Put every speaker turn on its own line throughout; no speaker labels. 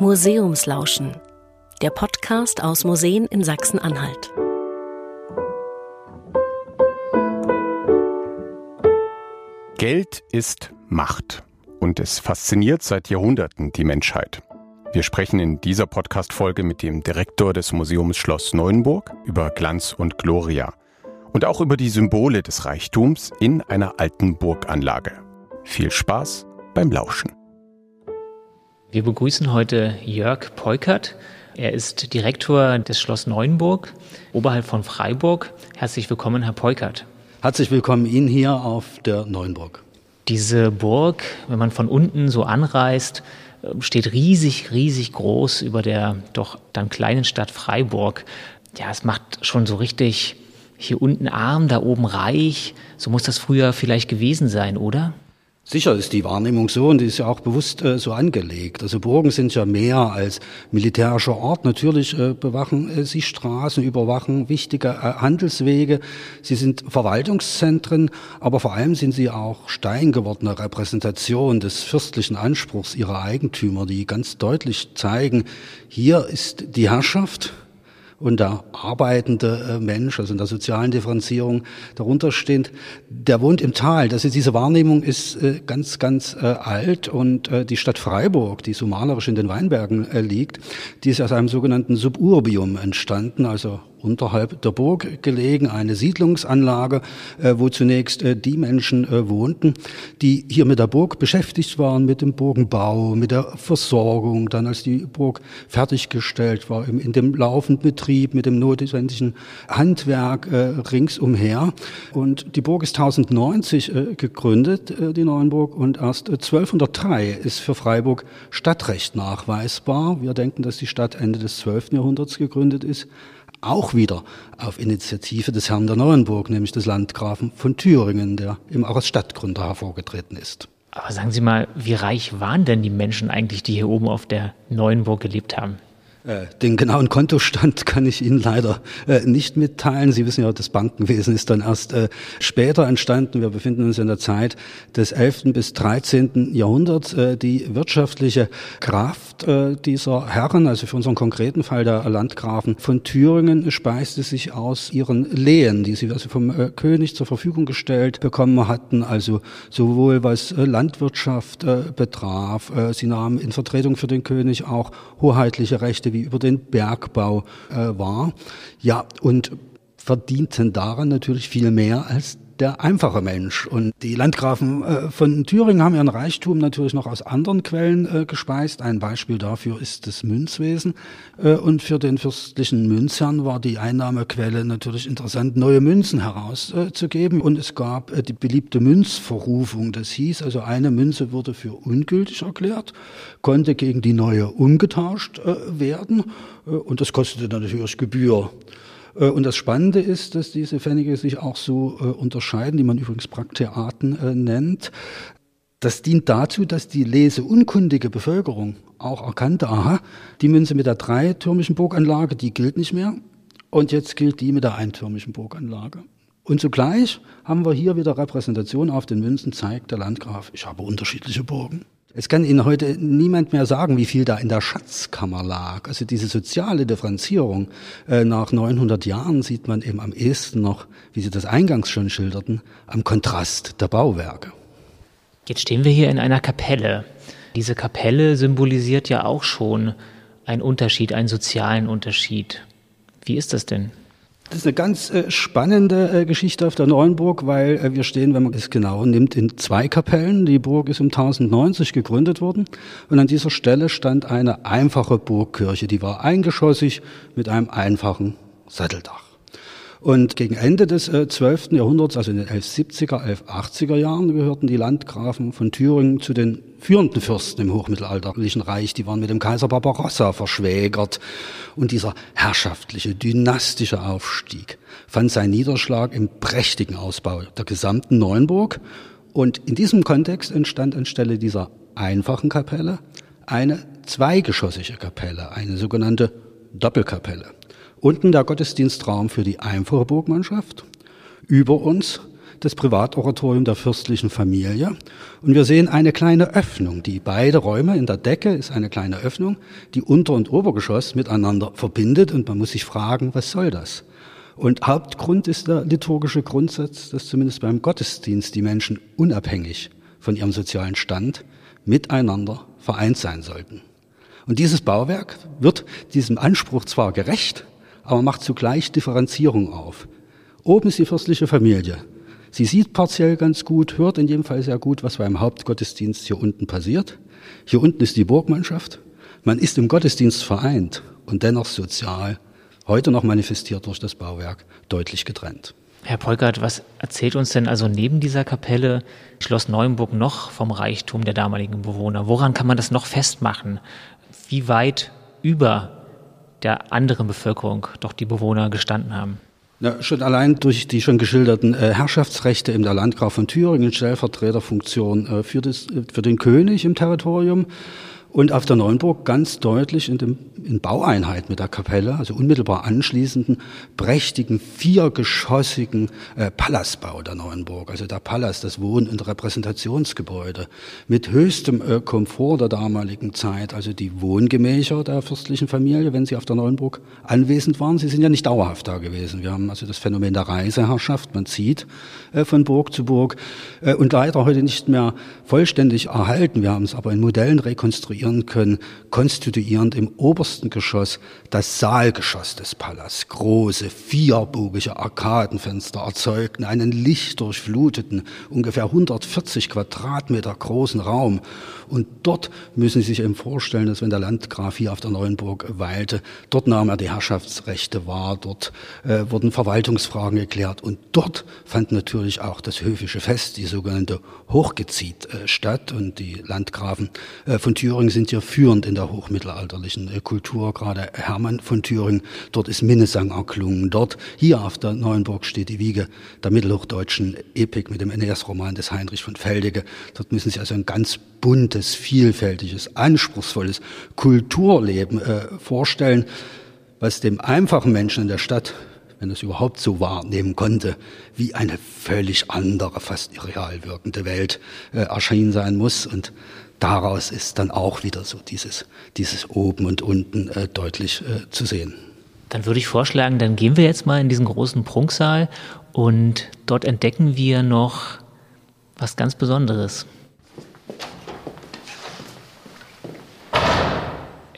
Museumslauschen, der Podcast aus Museen in Sachsen-Anhalt.
Geld ist Macht und es fasziniert seit Jahrhunderten die Menschheit. Wir sprechen in dieser Podcast-Folge mit dem Direktor des Museums Schloss Neuenburg über Glanz und Gloria und auch über die Symbole des Reichtums in einer alten Burganlage. Viel Spaß beim Lauschen.
Wir begrüßen heute Jörg Peukert. Er ist Direktor des Schloss Neuenburg, oberhalb von Freiburg. Herzlich willkommen, Herr Peukert.
Herzlich willkommen Ihnen hier auf der Neuenburg.
Diese Burg, wenn man von unten so anreist, steht riesig, riesig groß über der doch dann kleinen Stadt Freiburg. Ja, es macht schon so richtig hier unten arm, da oben reich. So muss das früher vielleicht gewesen sein, oder?
Sicher ist die Wahrnehmung so und die ist ja auch bewusst äh, so angelegt. Also Burgen sind ja mehr als militärischer Ort. Natürlich äh, bewachen äh, sie Straßen, überwachen wichtige äh, Handelswege. Sie sind Verwaltungszentren, aber vor allem sind sie auch steingewordene Repräsentation des fürstlichen Anspruchs ihrer Eigentümer, die ganz deutlich zeigen, hier ist die Herrschaft, und der arbeitende äh, Mensch, also in der sozialen Differenzierung darunter steht, der wohnt im Tal. Das ist, diese Wahrnehmung ist äh, ganz, ganz äh, alt und die Stadt Freiburg, die so malerisch in den Weinbergen liegt, die ist aus einem sogenannten Suburbium entstanden, also unterhalb der Burg gelegen, eine Siedlungsanlage, äh, wo zunächst äh, die Menschen äh, wohnten, die hier mit der Burg beschäftigt waren, mit dem Burgenbau, mit der Versorgung, dann als die Burg fertiggestellt war, in dem laufenden Betrieb, mit dem notwendigen Handwerk ringsumher. Und die Burg ist 1090 gegründet, die Neuenburg, und erst 1203 ist für Freiburg Stadtrecht nachweisbar. Wir denken, dass die Stadt Ende des 12. Jahrhunderts gegründet ist auch wieder auf Initiative des Herrn der Neuenburg, nämlich des Landgrafen von Thüringen, der eben auch als Stadtgründer hervorgetreten ist.
Aber sagen Sie mal, wie reich waren denn die Menschen eigentlich, die hier oben auf der Neuenburg gelebt haben?
Äh, den genauen Kontostand kann ich Ihnen leider äh, nicht mitteilen. Sie wissen ja, das Bankenwesen ist dann erst äh, später entstanden. Wir befinden uns in der Zeit des 11. bis 13. Jahrhunderts. Die wirtschaftliche Kraft dieser Herren, also für unseren konkreten Fall der Landgrafen von Thüringen, speiste sich aus ihren Lehen, die sie also vom König zur Verfügung gestellt bekommen hatten. Also sowohl was Landwirtschaft betraf, sie nahmen in Vertretung für den König auch hoheitliche Rechte wie über den Bergbau äh, war. Ja, und verdienten daran natürlich viel mehr als der einfache Mensch. Und die Landgrafen äh, von Thüringen haben ihren Reichtum natürlich noch aus anderen Quellen äh, gespeist. Ein Beispiel dafür ist das Münzwesen. Äh, und für den fürstlichen Münzherrn war die Einnahmequelle natürlich interessant, neue Münzen herauszugeben. Und es gab die beliebte Münzverrufung. Das hieß also, eine Münze wurde für ungültig erklärt, konnte gegen die neue umgetauscht werden. Und das kostete natürlich Gebühr. Äh, und das Spannende ist, dass diese Pfennige sich auch so äh, unterscheiden, die man übrigens Prakteaten äh, nennt. Das dient dazu, dass die leseunkundige Bevölkerung auch erkannte, aha, die Münze mit der dreitürmischen Burganlage, die gilt nicht mehr. Und jetzt gilt die mit der eintürmischen Burganlage. Und zugleich haben wir hier wieder Repräsentation auf den Münzen, zeigt der Landgraf, ich habe unterschiedliche Burgen. Es kann Ihnen heute niemand mehr sagen, wie viel da in der Schatzkammer lag. Also diese soziale Differenzierung äh, nach 900 Jahren sieht man eben am ehesten noch, wie Sie das eingangs schon schilderten, am Kontrast der Bauwerke.
Jetzt stehen wir hier in einer Kapelle. Diese Kapelle symbolisiert ja auch schon einen Unterschied, einen sozialen Unterschied. Wie ist das denn?
Das ist eine ganz äh, spannende äh, Geschichte auf der Neuenburg, weil äh, wir stehen, wenn man es genau nimmt, in zwei Kapellen. Die Burg ist um 1090 gegründet worden und an dieser Stelle stand eine einfache Burgkirche, die war eingeschossig mit einem einfachen Satteldach. Und gegen Ende des äh, 12. Jahrhunderts, also in den 1170er, 1180er Jahren, gehörten die Landgrafen von Thüringen zu den führenden Fürsten im hochmittelalterlichen Reich. Die waren mit dem Kaiser Barbarossa verschwägert. Und dieser herrschaftliche, dynastische Aufstieg fand seinen Niederschlag im prächtigen Ausbau der gesamten Neuenburg. Und in diesem Kontext entstand anstelle dieser einfachen Kapelle eine zweigeschossige Kapelle, eine sogenannte Doppelkapelle. Unten der Gottesdienstraum für die einfache Burgmannschaft. Über uns das Privatoratorium der fürstlichen Familie. Und wir sehen eine kleine Öffnung. Die beide Räume in der Decke ist eine kleine Öffnung, die Unter- und Obergeschoss miteinander verbindet. Und man muss sich fragen, was soll das? Und Hauptgrund ist der liturgische Grundsatz, dass zumindest beim Gottesdienst die Menschen unabhängig von ihrem sozialen Stand miteinander vereint sein sollten. Und dieses Bauwerk wird diesem Anspruch zwar gerecht, aber macht zugleich Differenzierung auf. Oben ist die fürstliche Familie. Sie sieht partiell ganz gut, hört in jedem Fall sehr gut, was beim Hauptgottesdienst hier unten passiert. Hier unten ist die Burgmannschaft. Man ist im Gottesdienst vereint und dennoch sozial, heute noch manifestiert durch das Bauwerk, deutlich getrennt.
Herr Polkert, was erzählt uns denn also neben dieser Kapelle Schloss Neuenburg noch vom Reichtum der damaligen Bewohner? Woran kann man das noch festmachen? Wie weit über der anderen Bevölkerung doch die Bewohner gestanden haben?
Ja, schon allein durch die schon geschilderten äh, Herrschaftsrechte im der Landgraf von Thüringen, Stellvertreterfunktion äh, für, das, äh, für den König im Territorium und auf der Neuenburg ganz deutlich in, dem, in Baueinheit mit der Kapelle, also unmittelbar anschließenden prächtigen viergeschossigen äh, Palastbau der Neuenburg, also der Palast, das Wohn- und Repräsentationsgebäude mit höchstem äh, Komfort der damaligen Zeit, also die Wohngemächer der fürstlichen Familie, wenn sie auf der Neuenburg anwesend waren. Sie sind ja nicht dauerhaft da gewesen. Wir haben also das Phänomen der Reiseherrschaft, man zieht äh, von Burg zu Burg äh, und leider heute nicht mehr vollständig erhalten. Wir haben es aber in Modellen rekonstruiert konstruieren können, konstituierend im obersten Geschoss das Saalgeschoss des Palas. Große, vierbogige Arkadenfenster erzeugten einen lichtdurchfluteten, ungefähr 140 Quadratmeter großen Raum. Und dort müssen Sie sich eben vorstellen, dass wenn der Landgraf hier auf der Neuenburg weilte, dort nahm er die Herrschaftsrechte wahr, dort äh, wurden Verwaltungsfragen geklärt und dort fand natürlich auch das höfische Fest, die sogenannte Hochgezieht, äh, statt und die Landgrafen äh, von Thüringen sind ja führend in der hochmittelalterlichen äh, Kultur, gerade Hermann von Thüringen. Dort ist Minnesang erklungen. Dort, hier auf der Neuenburg steht die Wiege der mittelhochdeutschen Epik mit dem Aeneas-Roman des Heinrich von Feldege. Dort müssen Sie also ein ganz buntes, vielfältiges, anspruchsvolles Kulturleben äh, vorstellen, was dem einfachen Menschen in der Stadt wenn es überhaupt so wahrnehmen konnte, wie eine völlig andere, fast irreal wirkende Welt äh, erschienen sein muss. Und daraus ist dann auch wieder so dieses, dieses Oben und Unten äh, deutlich äh, zu sehen.
Dann würde ich vorschlagen, dann gehen wir jetzt mal in diesen großen Prunksaal und dort entdecken wir noch was ganz Besonderes.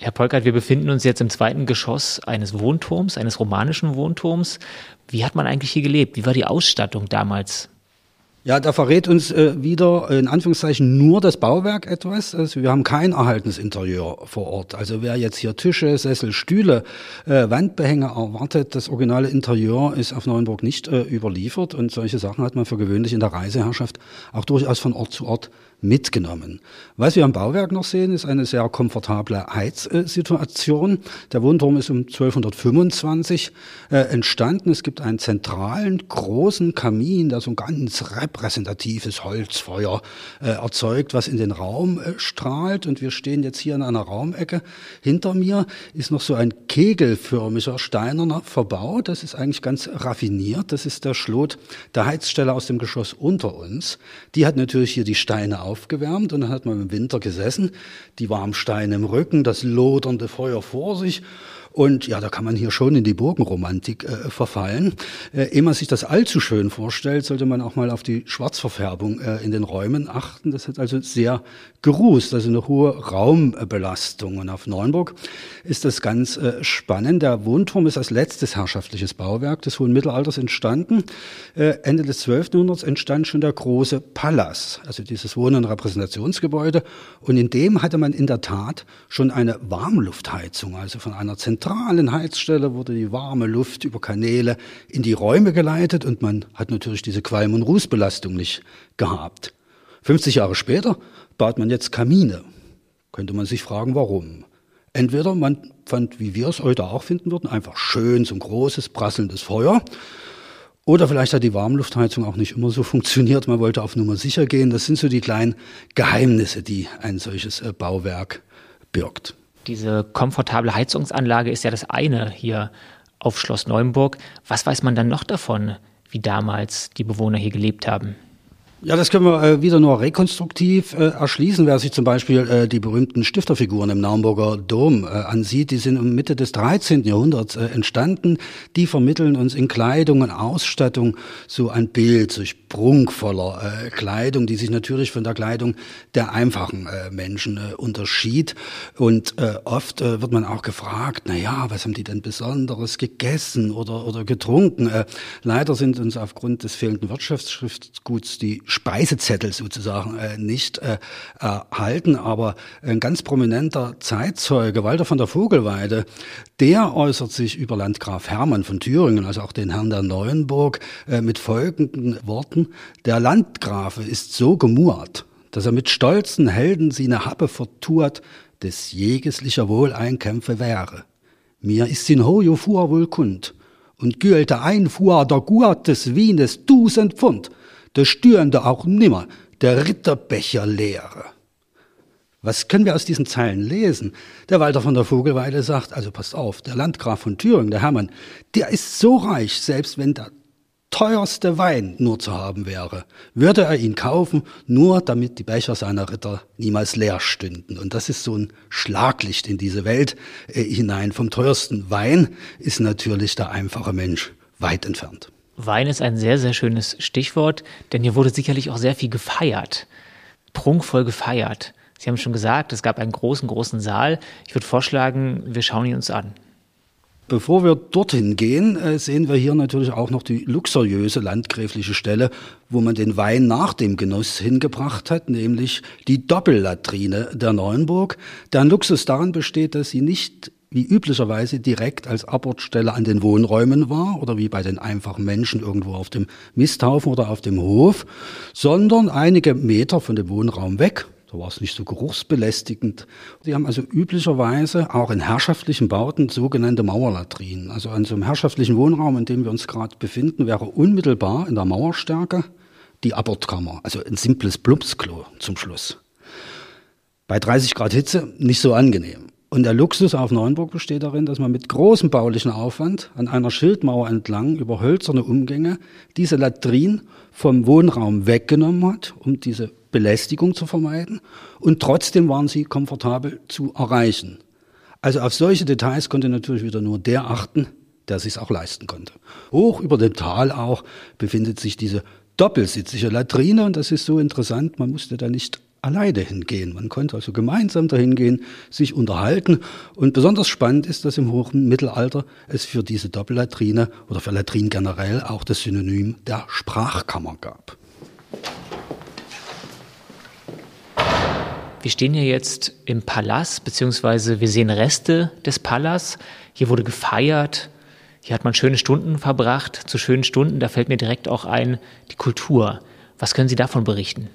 Herr Polkert, wir befinden uns jetzt im zweiten Geschoss eines Wohnturms, eines romanischen Wohnturms. Wie hat man eigentlich hier gelebt? Wie war die Ausstattung damals?
Ja, da verrät uns äh, wieder in Anführungszeichen nur das Bauwerk etwas. Also wir haben kein erhaltenes Interieur vor Ort. Also wer jetzt hier Tische, Sessel, Stühle, äh, Wandbehänge erwartet, das originale Interieur ist auf Neuenburg nicht äh, überliefert und solche Sachen hat man für gewöhnlich in der Reiseherrschaft auch durchaus von Ort zu Ort mitgenommen. Was wir am Bauwerk noch sehen, ist eine sehr komfortable Heizsituation. Der Wohnturm ist um 1225 äh, entstanden. Es gibt einen zentralen, großen Kamin, der so ein ganz repräsentatives Holzfeuer äh, erzeugt, was in den Raum äh, strahlt. Und wir stehen jetzt hier in einer Raumecke. Hinter mir ist noch so ein kegelförmiger steinerner Verbau. Das ist eigentlich ganz raffiniert. Das ist der Schlot der Heizstelle aus dem Geschoss unter uns. Die hat natürlich hier die Steine auf aufgewärmt und dann hat man im Winter gesessen, die warmen Steine im Rücken, das lodernde Feuer vor sich und ja, da kann man hier schon in die Burgenromantik äh, verfallen. Äh, ehe man sich das allzu schön vorstellt, sollte man auch mal auf die Schwarzverfärbung äh, in den Räumen achten. Das hat also sehr gerußt, also eine hohe Raumbelastung. Und auf Neuenburg ist das ganz äh, spannend. Der Wohnturm ist als letztes herrschaftliches Bauwerk des hohen Mittelalters entstanden. Äh, Ende des 12. Jahrhunderts entstand schon der große Palas, also dieses Wohn- und Repräsentationsgebäude. Und in dem hatte man in der Tat schon eine Warmluftheizung, also von einer zentralen zentralen Heizstelle wurde die warme Luft über Kanäle in die Räume geleitet und man hat natürlich diese Qualm- und Rußbelastung nicht gehabt. 50 Jahre später baut man jetzt Kamine. Könnte man sich fragen, warum? Entweder man fand, wie wir es heute auch finden würden, einfach schön so ein großes, prasselndes Feuer. Oder vielleicht hat die Warmluftheizung auch nicht immer so funktioniert. Man wollte auf Nummer sicher gehen. Das sind so die kleinen Geheimnisse, die ein solches äh, Bauwerk birgt.
Diese komfortable Heizungsanlage ist ja das eine hier auf Schloss Neuenburg. Was weiß man dann noch davon, wie damals die Bewohner hier gelebt haben.
Ja, das können wir äh, wieder nur rekonstruktiv äh, erschließen. Wer sich zum Beispiel äh, die berühmten Stifterfiguren im Naumburger Dom äh, ansieht, die sind um Mitte des 13. Jahrhunderts äh, entstanden. Die vermitteln uns in Kleidung und Ausstattung so ein Bild, solch prunkvoller äh, Kleidung, die sich natürlich von der Kleidung der einfachen äh, Menschen äh, unterschied. Und äh, oft äh, wird man auch gefragt, na ja, was haben die denn Besonderes gegessen oder, oder getrunken? Äh, leider sind uns aufgrund des fehlenden Wirtschaftsschriftguts die Speisezettel sozusagen äh, nicht äh, erhalten. Aber ein ganz prominenter Zeitzeuge, Walter von der Vogelweide, der äußert sich über Landgraf Hermann von Thüringen, also auch den Herrn der Neuenburg, äh, mit folgenden Worten. Der Landgrafe ist so gemurrt, dass er mit stolzen Helden sie ne Happe vertuert, des jegeslicher Wohleinkämpfe wäre. Mir ist in hojo fuhr wohl kund, und gülte ein fuhr der Gurt des Wienes dusend Pfund, der stürende auch nimmer, der Ritterbecher leere. Was können wir aus diesen Zeilen lesen? Der Walter von der Vogelweide sagt, also passt auf, der Landgraf von Thüringen, der Hermann, der ist so reich, selbst wenn der teuerste Wein nur zu haben wäre, würde er ihn kaufen, nur damit die Becher seiner Ritter niemals leer stünden. Und das ist so ein Schlaglicht in diese Welt äh, hinein. Vom teuersten Wein ist natürlich der einfache Mensch weit entfernt.
Wein ist ein sehr, sehr schönes Stichwort, denn hier wurde sicherlich auch sehr viel gefeiert. Prunkvoll gefeiert. Sie haben schon gesagt, es gab einen großen, großen Saal. Ich würde vorschlagen, wir schauen ihn uns an.
Bevor wir dorthin gehen, äh, sehen wir hier natürlich auch noch die luxuriöse landgräfliche Stelle, wo man den Wein nach dem Genuss hingebracht hat, nämlich die Doppellatrine der Neuenburg. Deren Luxus darin besteht, dass sie nicht wie üblicherweise direkt als Abortstelle an den Wohnräumen war oder wie bei den einfachen Menschen irgendwo auf dem Misthaufen oder auf dem Hof, sondern einige Meter von dem Wohnraum weg. Da war es nicht so geruchsbelästigend. Die haben also üblicherweise auch in herrschaftlichen Bauten sogenannte Mauerlatrinen. Also an so einem herrschaftlichen Wohnraum, in dem wir uns gerade befinden, wäre unmittelbar in der Mauerstärke die Abortkammer, also ein simples Plumpsklo zum Schluss. Bei 30 Grad Hitze nicht so angenehm. Und der Luxus auf Neuenburg besteht darin, dass man mit großem baulichen Aufwand an einer Schildmauer entlang über hölzerne Umgänge diese Latrin vom Wohnraum weggenommen hat, um diese Belästigung zu vermeiden. Und trotzdem waren sie komfortabel zu erreichen. Also auf solche Details konnte natürlich wieder nur der achten, der sich auch leisten konnte. Hoch über dem Tal auch befindet sich diese doppelsitzige Latrine und das ist so interessant, man musste da nicht alleine hingehen. Man konnte also gemeinsam dahin gehen, sich unterhalten. Und besonders spannend ist, dass im hohen Mittelalter es für diese Doppellatrine oder für Latrin generell auch das Synonym der Sprachkammer gab.
Wir stehen hier jetzt im Palast, beziehungsweise wir sehen Reste des Palas. Hier wurde gefeiert, hier hat man schöne Stunden verbracht. Zu schönen Stunden, da fällt mir direkt auch ein, die Kultur. Was können Sie davon berichten?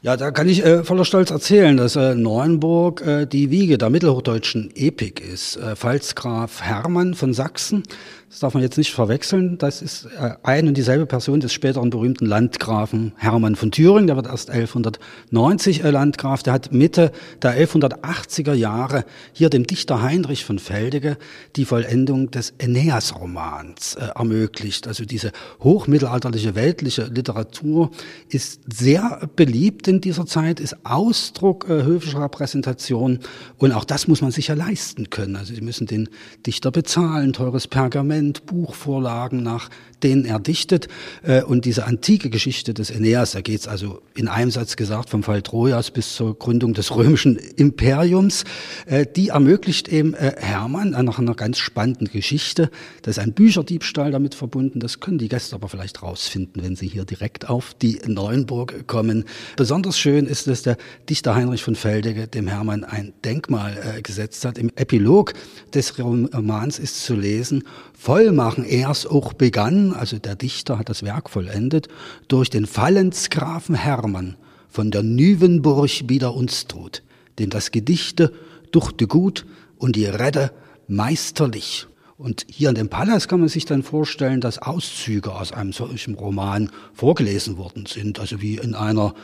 Ja, da kann ich äh, voller Stolz erzählen, dass äh, Neuenburg äh, die Wiege der mittelhochdeutschen Epik ist. Äh, Pfalzgraf Hermann von Sachsen das darf man jetzt nicht verwechseln. Das ist äh, ein und dieselbe Person des späteren berühmten Landgrafen Hermann von Thüringen. Der wird erst 1190 äh, Landgraf. Der hat Mitte der 1180er Jahre hier dem Dichter Heinrich von Feldege die Vollendung des Aeneas-Romans äh, ermöglicht. Also diese hochmittelalterliche weltliche Literatur ist sehr beliebt in dieser Zeit, ist Ausdruck höfischer Repräsentation. Und auch das muss man sich ja leisten können. Also Sie müssen den Dichter bezahlen, teures Pergament Testament, Buchvorlagen, nach denen er dichtet. Äh, und diese antike Geschichte des Aeneas, da geht es also in einem Satz gesagt vom Fall Trojas bis zur Gründung des römischen Imperiums, äh, die ermöglicht eben äh, Hermann nach einer ganz spannenden Geschichte. Da ist ein Bücherdiebstahl damit verbunden. Das können die Gäste aber vielleicht rausfinden, wenn sie hier direkt auf die Neuenburg kommen. Besonders schön ist, dass der Dichter Heinrich von Feldege dem Hermann ein Denkmal gesetzt hat. Im Epilog des Romans ist zu lesen, Vollmachen erst auch begann, also der Dichter hat das Werk vollendet, durch den Fallensgrafen Hermann von der Nüvenburg wieder uns tut, dem das Gedichte duchte gut und die Rede meisterlich. Und hier in dem Palast kann man sich dann vorstellen, dass Auszüge aus einem solchen Roman vorgelesen worden sind, also wie in einer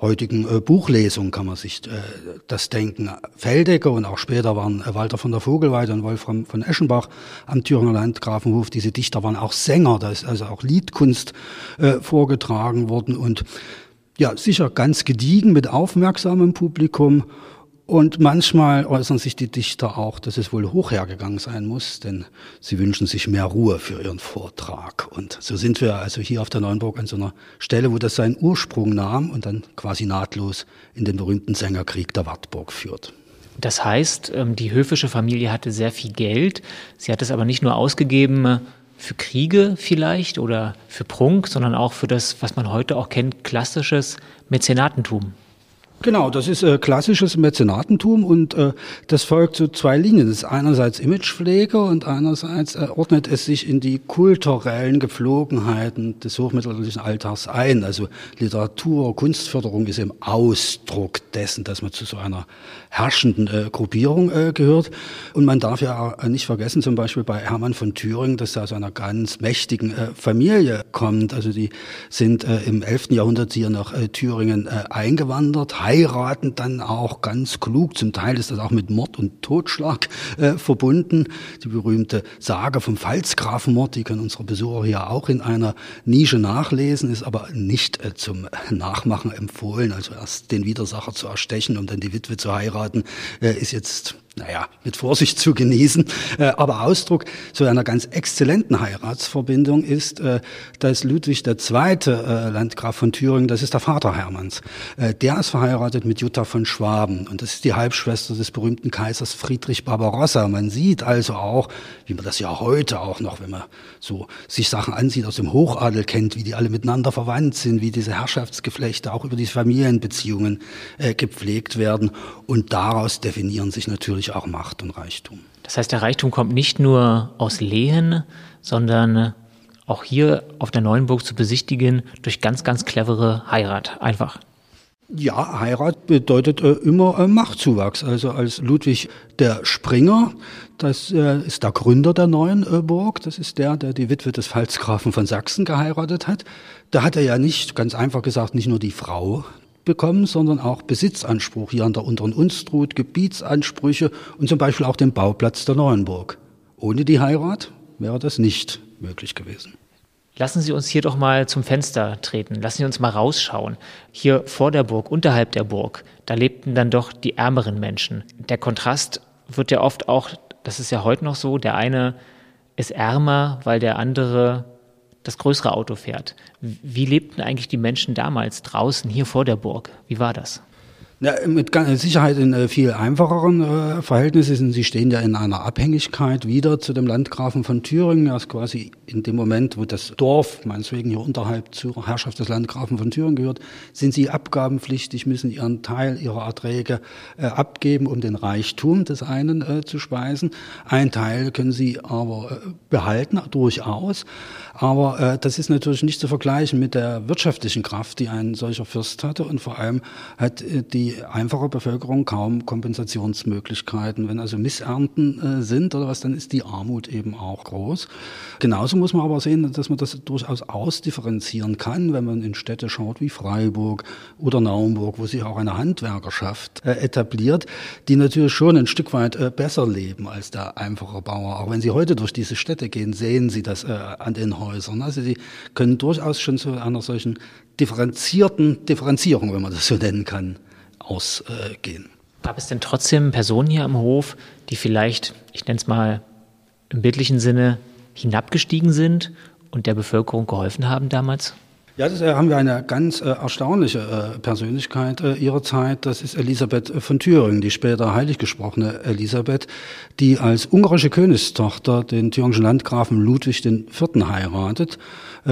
heutigen äh, Buchlesung kann man sich äh, das denken. Feldecker und auch später waren äh, Walter von der Vogelweide und Wolfram von Eschenbach am Thüringer Landgrafenhof. Diese Dichter waren auch Sänger, da ist also auch Liedkunst äh, vorgetragen worden und ja, sicher ganz gediegen mit aufmerksamem Publikum und manchmal äußern sich die Dichter auch, dass es wohl hochhergegangen sein muss, denn sie wünschen sich mehr Ruhe für ihren Vortrag. Und so sind wir also hier auf der Neuenburg an so einer Stelle, wo das seinen Ursprung nahm und dann quasi nahtlos in den berühmten Sängerkrieg der Wartburg führt.
Das heißt, ähm, die höfische Familie hatte sehr viel Geld. Sie hat es aber nicht nur ausgegeben äh, für Kriege vielleicht oder für Prunk, sondern auch für das, was man heute auch kennt, klassisches Mäzenatentum.
Genau, das ist äh, klassisches Mäzenatentum und äh, das folgt so zwei Linien. Das ist einerseits Imagepflege und einerseits äh, ordnet es sich in die kulturellen Gepflogenheiten des hochmittelalterlichen Alltags ein. Also Literatur, Kunstförderung ist im Ausdruck dessen, dass man zu so einer herrschenden äh, Gruppierung äh, gehört. Und man darf ja nicht vergessen, zum Beispiel bei Hermann von Thüringen, dass er aus einer ganz mächtigen äh, Familie kommt. Also die sind äh, im 11. Jahrhundert hier nach äh, Thüringen äh, eingewandert, heiraten dann auch ganz klug. Zum Teil ist das auch mit Mord und Totschlag äh, verbunden. Die berühmte Sage vom Pfalzgrafenmord, die können unsere Besucher hier auch in einer Nische nachlesen, ist aber nicht äh, zum Nachmachen empfohlen. Also erst den Widersacher zu erstechen, um dann die Witwe zu heiraten, äh, ist jetzt naja, mit Vorsicht zu genießen. Äh, aber Ausdruck zu einer ganz exzellenten Heiratsverbindung ist, äh, dass Ludwig II., äh, Landgraf von Thüringen, das ist der Vater Hermanns, der ist verheiratet mit Jutta von Schwaben und das ist die Halbschwester des berühmten Kaisers Friedrich Barbarossa. Man sieht also auch, wie man das ja heute auch noch, wenn man so sich Sachen ansieht, aus dem Hochadel kennt, wie die alle miteinander verwandt sind, wie diese Herrschaftsgeflechte auch über die Familienbeziehungen gepflegt werden und daraus definieren sich natürlich natürlich auch Macht und Reichtum.
Das heißt, der Reichtum kommt nicht nur aus Lehen, sondern auch hier auf der Neuenburg zu besichtigen durch ganz, ganz clevere Heirat. Einfach.
Ja, Heirat bedeutet äh, immer äh, Machtzuwachs. Also als Ludwig der Springer, das äh, ist der Gründer der neuen äh, Burg, das ist der, der die Witwe des Pfalzgrafen von Sachsen geheiratet hat. Da hat er ja nicht, ganz einfach gesagt, nicht nur die Frau bekommen, sondern auch Besitzanspruch hier an der unteren Unstrut, Gebietsansprüche und zum Beispiel auch den Bauplatz der Neuenburg. Ohne die Heirat wäre das nicht möglich gewesen.
Lassen Sie uns hier doch mal zum Fenster treten. Lassen Sie uns mal rausschauen. Hier vor der Burg, unterhalb der Burg, da lebten dann doch die ärmeren Menschen. Der Kontrast wird ja oft auch, das ist ja heute noch so, der eine ist ärmer, weil der andere das größere Auto fährt. Wie lebten eigentlich die Menschen damals draußen hier vor der Burg? Wie war das?
Ja, mit Sicherheit in äh, viel einfacheren äh, Verhältnissen. Sie stehen ja in einer Abhängigkeit wieder zu dem Landgrafen von Thüringen. Er ist quasi in dem Moment, wo das Dorf, meinetwegen hier unterhalb zur Herrschaft des Landgrafen von Thüringen gehört, sind sie abgabenpflichtig, müssen ihren Teil ihrer Erträge äh, abgeben, um den Reichtum des einen zu speisen. Ein Teil können sie aber behalten, durchaus. Aber das ist natürlich nicht zu vergleichen mit der wirtschaftlichen Kraft, die ein solcher Fürst hatte. Und vor allem hat äh, die einfache Bevölkerung kaum Kompensationsmöglichkeiten. Wenn also Missernten äh, sind oder was, dann ist die Armut eben auch groß. Genauso muss man aber sehen, dass man das durchaus ausdifferenzieren kann, wenn man in Städte schaut wie Freiburg oder Naumburg, wo sich auch eine Handwerkerschaft äh, etabliert, die natürlich schon ein Stück weit äh, besser leben als der einfache Bauer. Auch wenn Sie heute durch diese Städte gehen, sehen Sie das äh, an den Häusern. Also Sie können durchaus schon zu einer solchen differenzierten Differenzierung, wenn man das so nennen kann, ausgehen.
Gab es denn trotzdem Personen hier am Hof, die vielleicht, ich nenne es mal im bildlichen Sinne, hinabgestiegen sind und der Bevölkerung geholfen haben damals?
Ja, das äh, haben wir eine ganz äh, erstaunliche äh, Persönlichkeit äh, ihrer Zeit. Das ist Elisabeth von Thüringen, die später heilig gesprochene Elisabeth, die als ungarische Königstochter den thüringischen Landgrafen Ludwig IV. heiratet äh,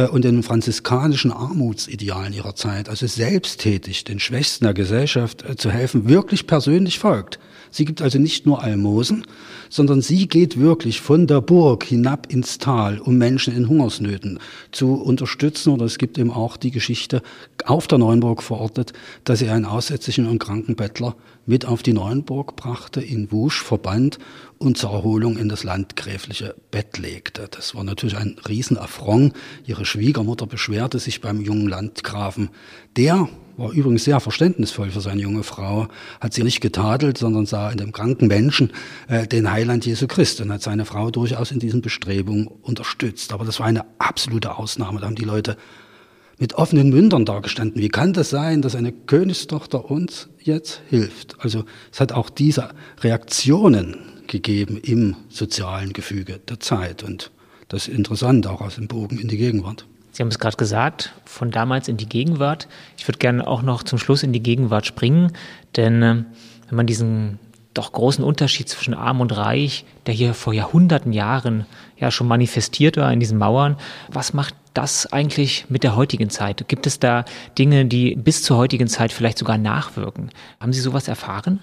und den franziskanischen Armutsidealen ihrer Zeit, also selbsttätig den Schwächsten der Gesellschaft äh, zu helfen, wirklich persönlich folgt. Sie gibt also nicht nur Almosen, sondern sie geht wirklich von der Burg hinab ins Tal, um Menschen in Hungersnöten zu unterstützen. Oder es gibt eben auch die Geschichte auf der Neuenburg verortet, dass sie einen aussätzlichen und kranken Bettler mit auf die Neuenburg brachte, in Wusch verband und zur Erholung in das landgräfliche Bett legte. Das war natürlich ein Riesenaffront. Ihre Schwiegermutter beschwerte sich beim jungen Landgrafen. Der war übrigens sehr verständnisvoll für seine junge Frau, hat sie nicht getadelt, sondern sah in dem kranken Menschen äh, den Heiland Jesu Christ und hat seine Frau durchaus in diesen Bestrebungen unterstützt. Aber das war eine absolute Ausnahme. Da haben die Leute mit offenen Mündern dargestanden. Wie kann das sein, dass eine Königstochter uns jetzt hilft? Also es hat auch diese Reaktionen gegeben im sozialen Gefüge der Zeit. Und das ist interessant, auch aus dem Bogen in die Gegenwart.
Sie haben es gerade gesagt, von damals in die Gegenwart. Ich würde gerne auch noch zum Schluss in die Gegenwart springen, denn äh, wenn man diesen doch großen Unterschied zwischen Arm und Reich, der hier vor Jahrhunderten Jahren ja schon manifestiert war in diesen Mauern, was macht das eigentlich mit der heutigen Zeit? Gibt es da Dinge, die bis zur heutigen Zeit vielleicht sogar nachwirken? Haben Sie sowas erfahren?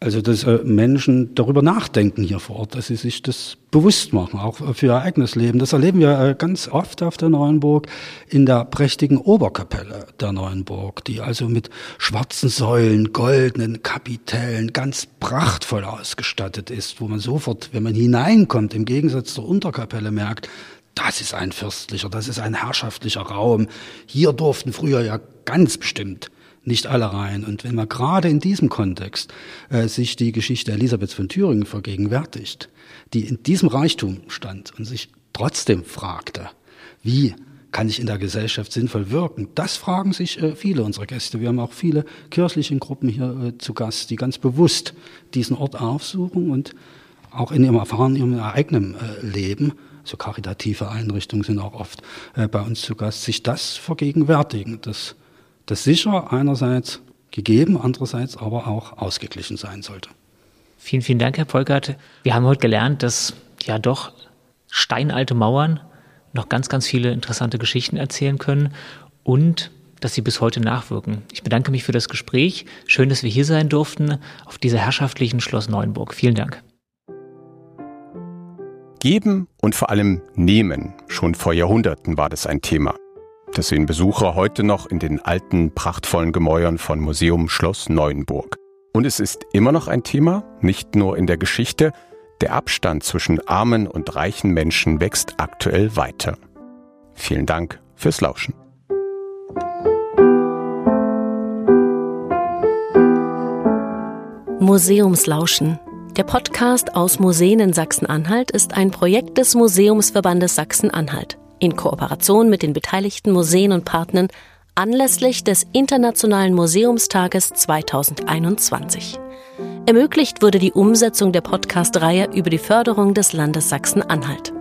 Also, dass äh, Menschen darüber nachdenken hier vor Ort, dass sie sich das bewusst machen, auch für ihr eigenes Leben. Das erleben wir äh, ganz oft auf der Neuenburg in der prächtigen Oberkapelle der Neuenburg, die also mit schwarzen Säulen, goldenen Kapitellen ganz prachtvoll ausgestattet ist, wo man sofort, wenn man hineinkommt, im Gegensatz zur Unterkapelle merkt, das ist ein fürstlicher, das ist ein herrschaftlicher Raum. Hier durften früher ja ganz bestimmt nicht alle rein. Und wenn man gerade in diesem Kontext äh, sich die Geschichte Elisabeths von Thüringen vergegenwärtigt, die in diesem Reichtum stand und sich trotzdem fragte, wie kann ich in der Gesellschaft sinnvoll wirken? Das fragen sich äh, viele unserer Gäste. Wir haben auch viele kirchliche Gruppen hier äh, zu Gast, die ganz bewusst diesen Ort aufsuchen und auch in ihrem Erfahren, ihrem eigenen äh, Leben, so karitative Einrichtungen sind auch oft äh, bei uns zu Gast, sich das vergegenwärtigen, dass das sicher einerseits gegeben, andererseits aber auch ausgeglichen sein sollte.
Vielen, vielen Dank, Herr Polkert. Wir haben heute gelernt, dass ja doch steinalte Mauern noch ganz, ganz viele interessante Geschichten erzählen können und dass sie bis heute nachwirken. Ich bedanke mich für das Gespräch. Schön, dass wir hier sein durften auf dieser herrschaftlichen Schloss Neuenburg. Vielen Dank.
Geben und vor allem nehmen. Schon vor Jahrhunderten war das ein Thema. Das sehen Besucher heute noch in den alten, prachtvollen Gemäuern von Museum Schloss Neuenburg. Und es ist immer noch ein Thema, nicht nur in der Geschichte, der Abstand zwischen armen und reichen Menschen wächst aktuell weiter. Vielen Dank fürs Lauschen.
Museumslauschen. Der Podcast aus Museen in Sachsen-Anhalt ist ein Projekt des Museumsverbandes Sachsen-Anhalt in Kooperation mit den beteiligten Museen und Partnern anlässlich des Internationalen Museumstages 2021. Ermöglicht wurde die Umsetzung der Podcast-Reihe über die Förderung des Landes Sachsen-Anhalt.